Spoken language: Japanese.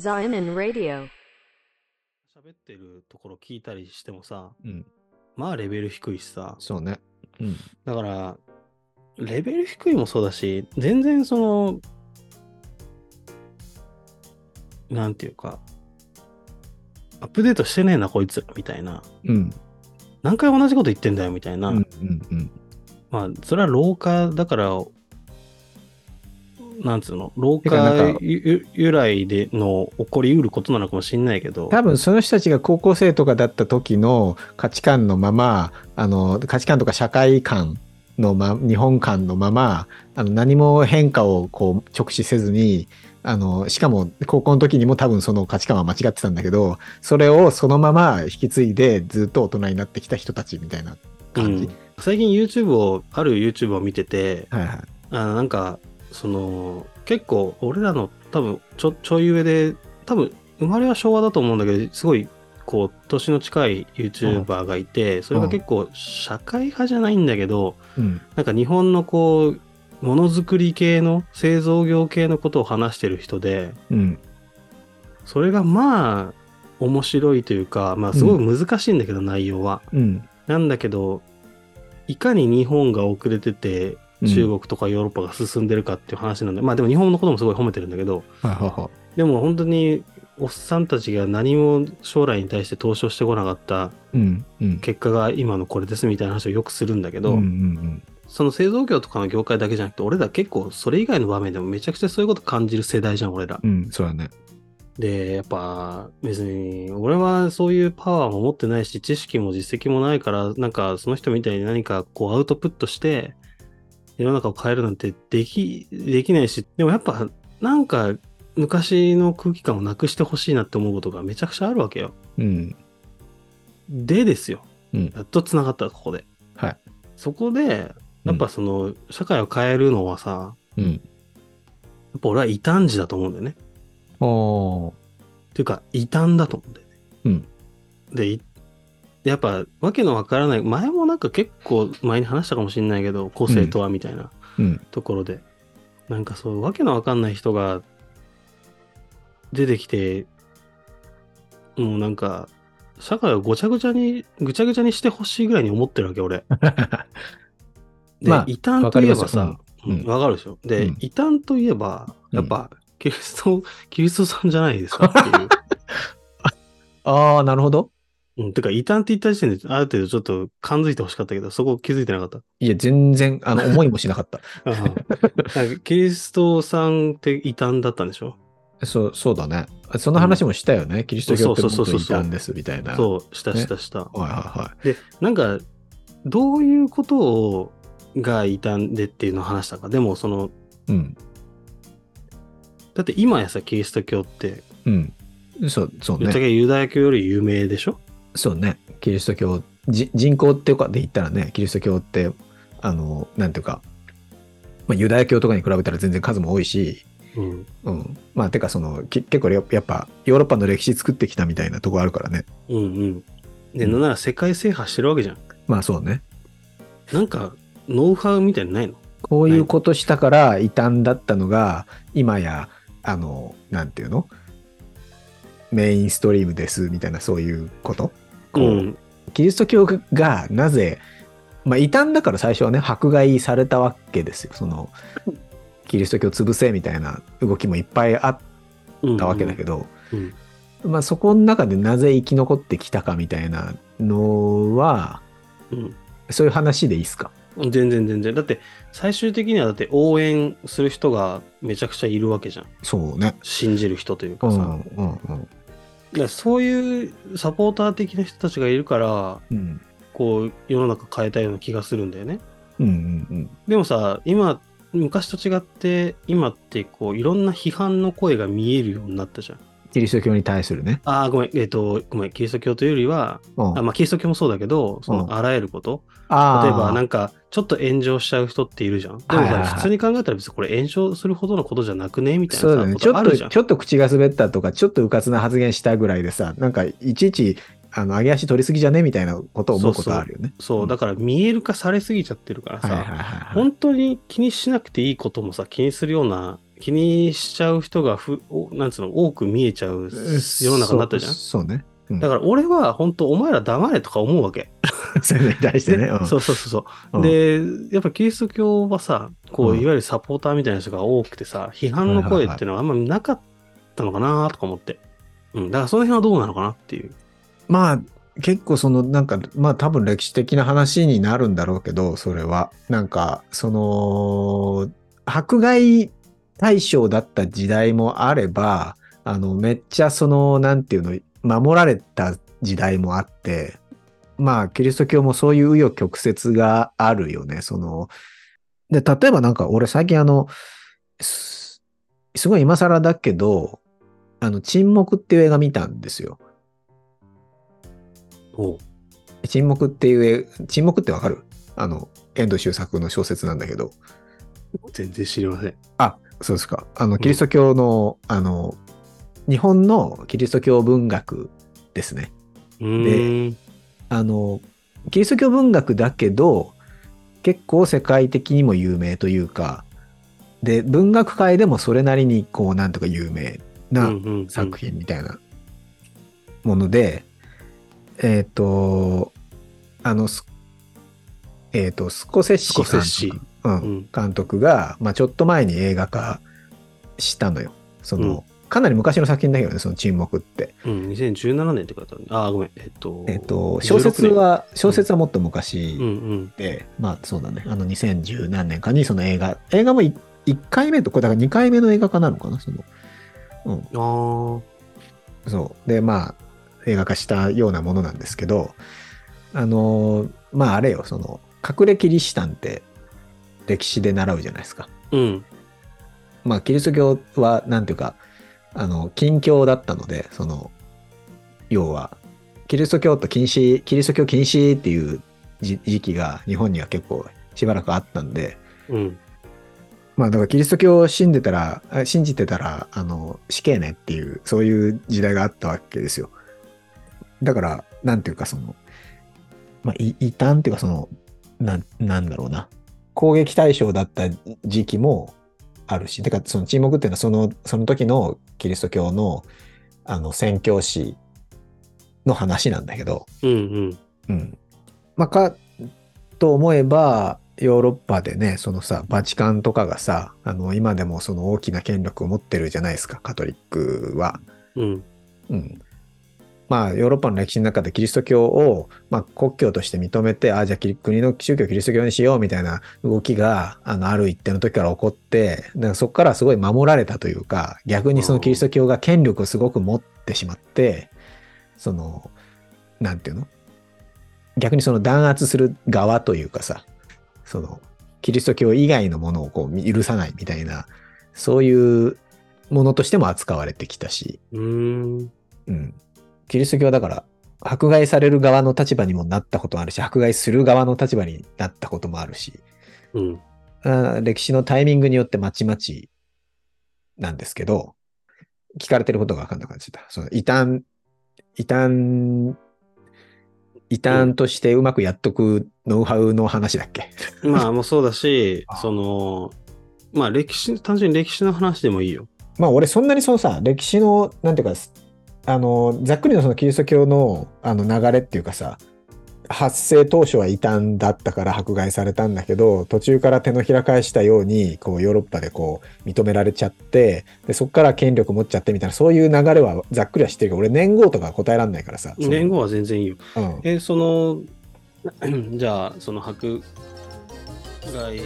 Zion Radio. 喋ってるところ聞いたりしてもさ、うん。まあレベル低いしさ、そうね。うん。だから、レベル低いもそうだし、全然その、なんていうか、アップデートしてねえな、こいつら、みたいな。うん。何回同じこと言ってんだよ、みたいな。うん。うん。うん。まあ、それは老化だから、なんつうの、老化か由由来での起こりうることなのかもしれないけど、多分その人たちが高校生とかだった時の価値観のまま、あの、価値観とか社会観のま、日本観のまま、あの、何も変化をこう直視せずに、あの、しかも高校の時にも多分その価値観は間違ってたんだけど、それをそのまま引き継いでずっと大人になってきた人たちみたいなう感じ。ん、最近 YouTube を、ある YouTube を見てて、はいはい。あなんか、その、結構、俺らの多分、ちょ、ちょい上で、多分、生まれは昭和だと思うんだけど、すごい、こう、年の近い YouTuber がいて、それが結構、社会派じゃないんだけど、うん。なんか日本のこう、ものづくり系の、製造業系のことを話してる人で、うん。それがまあ、面白いというか、まあ、すごい難しいんだけど、内容は。うん。なんだけど、いかに日本が遅れてて、うん中国とかヨーロッパが進んでるかっていう話なんで、まあでも日本のこともすごい褒めてるんだけど、はいはいはでも本当におっさんたちが何も将来に対して投資をしてこなかった。結果が今のこれですみたいな話をよくするんだけど、うんうんその製造業とかの業界だけじゃなくて、俺ら結構それ以外の場面でもめちゃくちゃそういうこと感じる世代じゃん、俺ら。うん。うん。そうだね。で、やっぱ別に、俺はそういうパワーも持ってないし、知識も実績もないから、なんかその人みたいに何かこうアウトプットして、世の中を変えるなんてでき、できないし、でもやっぱなんか昔の空気感をなくしてほしいなって思うことがめちゃくちゃあるわけよ。うん。でですよ。うんやっと繋がった、ここで。はい。そこで、やっぱその、社会を変えるのはさ、うん。やっぱ俺は異端児だと思うんだよね。おー。っていうか、異端だと思うんだよね。うん。でやっぱ、わけのわからない、前もなんか結構前に話したかもしれないけど、個性とはみたいなうん。ところで、なんかそう、わけのわかんない人が出てきて、もうなんか、社会をごちゃごちゃに、ぐちゃぐちゃにしてほしいぐらいに思ってるわけ、俺。で、まあ異端といえばさ、わうんかるでしょ。で、うん異端といえば、やっぱ、キリスト、キリストさんじゃないですかっていう。ああ、なるほど。うん、てか、異端って言った時点で、ある程度ちょっと感づいてほしかったけど、そこ気づいてなかった？いや、全然、あの、思いもしなかった。キリストさんって異端だったんでしょ？そう、そうだね。その話もしたよね。キリスト教ってそうそうそうそう元いたんです、みたいな。そう、したねしたした。はいはいはで、なんか、どういうことを、が異端でっていうのを話したか？でも、その、い。うん。だって今やさ、キリスト教って、うん。そう、そうね。ぶっちゃけユダヤ教より有名でしょ？そうね。キリスト教、じ人口っていうかで言ったらね、キリスト教って、あの、なんていうか、まあ、ユダヤ教とかに比べたら全然数も多いし、うん。うん。まあ、てかその、き結構ややっぱ、ヨーロッパの歴史作ってきたみたいなとこあるからね。うんうん。で、うんなんなら世界制覇してるわけじゃん。まあそうね。なんか、ノウハウみたいなのないの？こういうことしたから異端だったのが、今や、あの、なんていうの？メインストリームですみたいなそういうこと？こう、うん。キリスト教がなぜ、まあ異端だから最初はね、迫害されたわけですよ。その、キリスト教潰せみたいな動きもいっぱいあったわけだけど、うん。まあそこの中でなぜ生き残ってきたかみたいなのは、うん。そういう話でいいですか？全然全然。だって、最終的にはだって応援する人がめちゃくちゃいるわけじゃん。そうね。信じる人といううかさ。んうんうん。だそういうサポーター的な人たちがいるから、うんこう、世の中変えたような気がするんだよね。うんうんでもさ、今、昔と違って、今ってこう、いろんな批判の声が見えるようになったじゃん。キリスト教に対するね。ああ、ごめん、えっ、と、ごめん、キリスト教というよりは、うんあまあ、キリスト教もそうだけど、そうんの、あらゆること。あー例えば、なんか、ちょっと炎上しちゃう人っているじゃん。でもさ、はいはいはい普通に考えたら別にこれ炎上するほどのことじゃなくね？みたいなさ、そうだね。ちょっと、ことあるじゃん。ちょっと口が滑ったとか、ちょっとうかつな発言したぐらいでさ、なんか、いちいち、あの、上げ足取りすぎじゃね？みたいなことを思うことあるよね。そう、だから見える化されすぎちゃってるからさ、はいはいはいはい。本当に気にしなくていいこともさ、気にするような気にしちゃう人がふ、おなんつうの、多く見えちゃう世の中になったじゃん？そうね。うんだから俺は本当お前ら黙れとか思うわけ。それに対してね。うんそうそうそうそう。うんで、やっぱキリスト教はさ、こう、うんいわゆるサポーターみたいな人が多くてさ、批判の声っていうのはあんまなかったのかなとか思って。うん。だからその辺はどうなのかなっていう。まあ、結構そのなんか、まあ多分歴史的な話になるんだろうけど、それは。なんか、その、迫害対象だった時代もあれば、あの、めっちゃその、なんていうの、守られた時代もあって、まあ、キリスト教もそういう紆余曲折があるよね。その、で、例えばなんか俺最近あの、すすごい今更だけど、あの、沈黙っていう映画見たんですよ。沈黙っていう絵、沈黙ってわかる？あの、遠藤周作の小説なんだけど。全然知りません。あ、そうですか。あの、キリスト教の、あの、日本のキリスト教文学ですね。うーん。あの、キリスト教文学だけど、結構世界的にも有名というか、で、文学界でもそれなりに、こう、なんとか有名なうんうんうん作品みたいなもので、えっ、と、あの、スえっ、と、スコセッシスコセッシ監督うんうん監督が、まあ、ちょっと前に映画化したのよ。その、うんかなり昔の作品だけどね、その沈黙って。うん、2017年って書いてあるね。あー、ごめん。えっと、えっ、と、小説16は、小説はもっと昔年、うんうん。で、まあそうだね、あの2010何年かにその映画、映画も 1, 回目と、これだから2回目の映画化なのかな、その。うん、ああ。そう。で、まあ、映画化したようなものなんですけど、あのーまああれよ、その、隠れキリシタンって歴史で習うじゃないですか。うん。まあ、キリスト教は、なんていうか、あの、禁教だったので、その、要は、キリスト教と禁止、キリスト教禁止っていう時時期が日本には結構しばらくあったんで、うん。まあだからキリスト教を信じてたら、あ信じてたら、あの、死刑ねっていう、そういう時代があったわけですよ。だから、なんていうかその、まあ、い異端っていうかその、なん、なんだろうな。攻撃対象だった時期もあるし、てかその沈黙っていうのはその、その時のキリスト教の、あの、宣教師の話なんだけど、うんうん。うん。まあ、か、と思えば、ヨーロッパでね、そのさ、バチカンとかがさ、あの、今でもその大きな権力を持ってるじゃないですか、カトリックは。うん。うん。まあ、ヨーロッパの歴史の中でキリスト教を、まあ、国教として認めて、ああ、じゃあ国の宗教をキリスト教にしようみたいな動きが、あの、ある一定の時から起こって、だからそこからすごい守られたというか、逆にそのキリスト教が権力をすごく持ってしまって、その、なんていうの？逆にその弾圧する側というかさ、その、キリスト教以外のものをこう許さないみたいな、そういうものとしても扱われてきたし、うーん。うん。キリスト教はだから、迫害される側の立場にもなったこともあるし、迫害する側の立場になったこともあるし、うん。歴史のタイミングによってまちまちなんですけど、聞かれてることが分かんなくなっちゃった。その異端、異端、異端としてうまくやっとくノウハウの話だっけ？まあ、もうそうだし あ、その、まあ、歴史、単純に歴史の話でもいいよ。まあ俺そんなにそのさ、歴史の、なんていうか、あの、ざっくりのそのキリスト教のあの流れっていうかさ、発生当初は異端だったから迫害されたんだけど、途中から手のひら返したように、こうヨーロッパでこう認められちゃって、でそこから権力持っちゃってみたいな、そういう流れはざっくりは知ってるけど、俺年号とか答えらんないからさ。年号は全然いいよ。うん。え、その、じゃあ、その迫害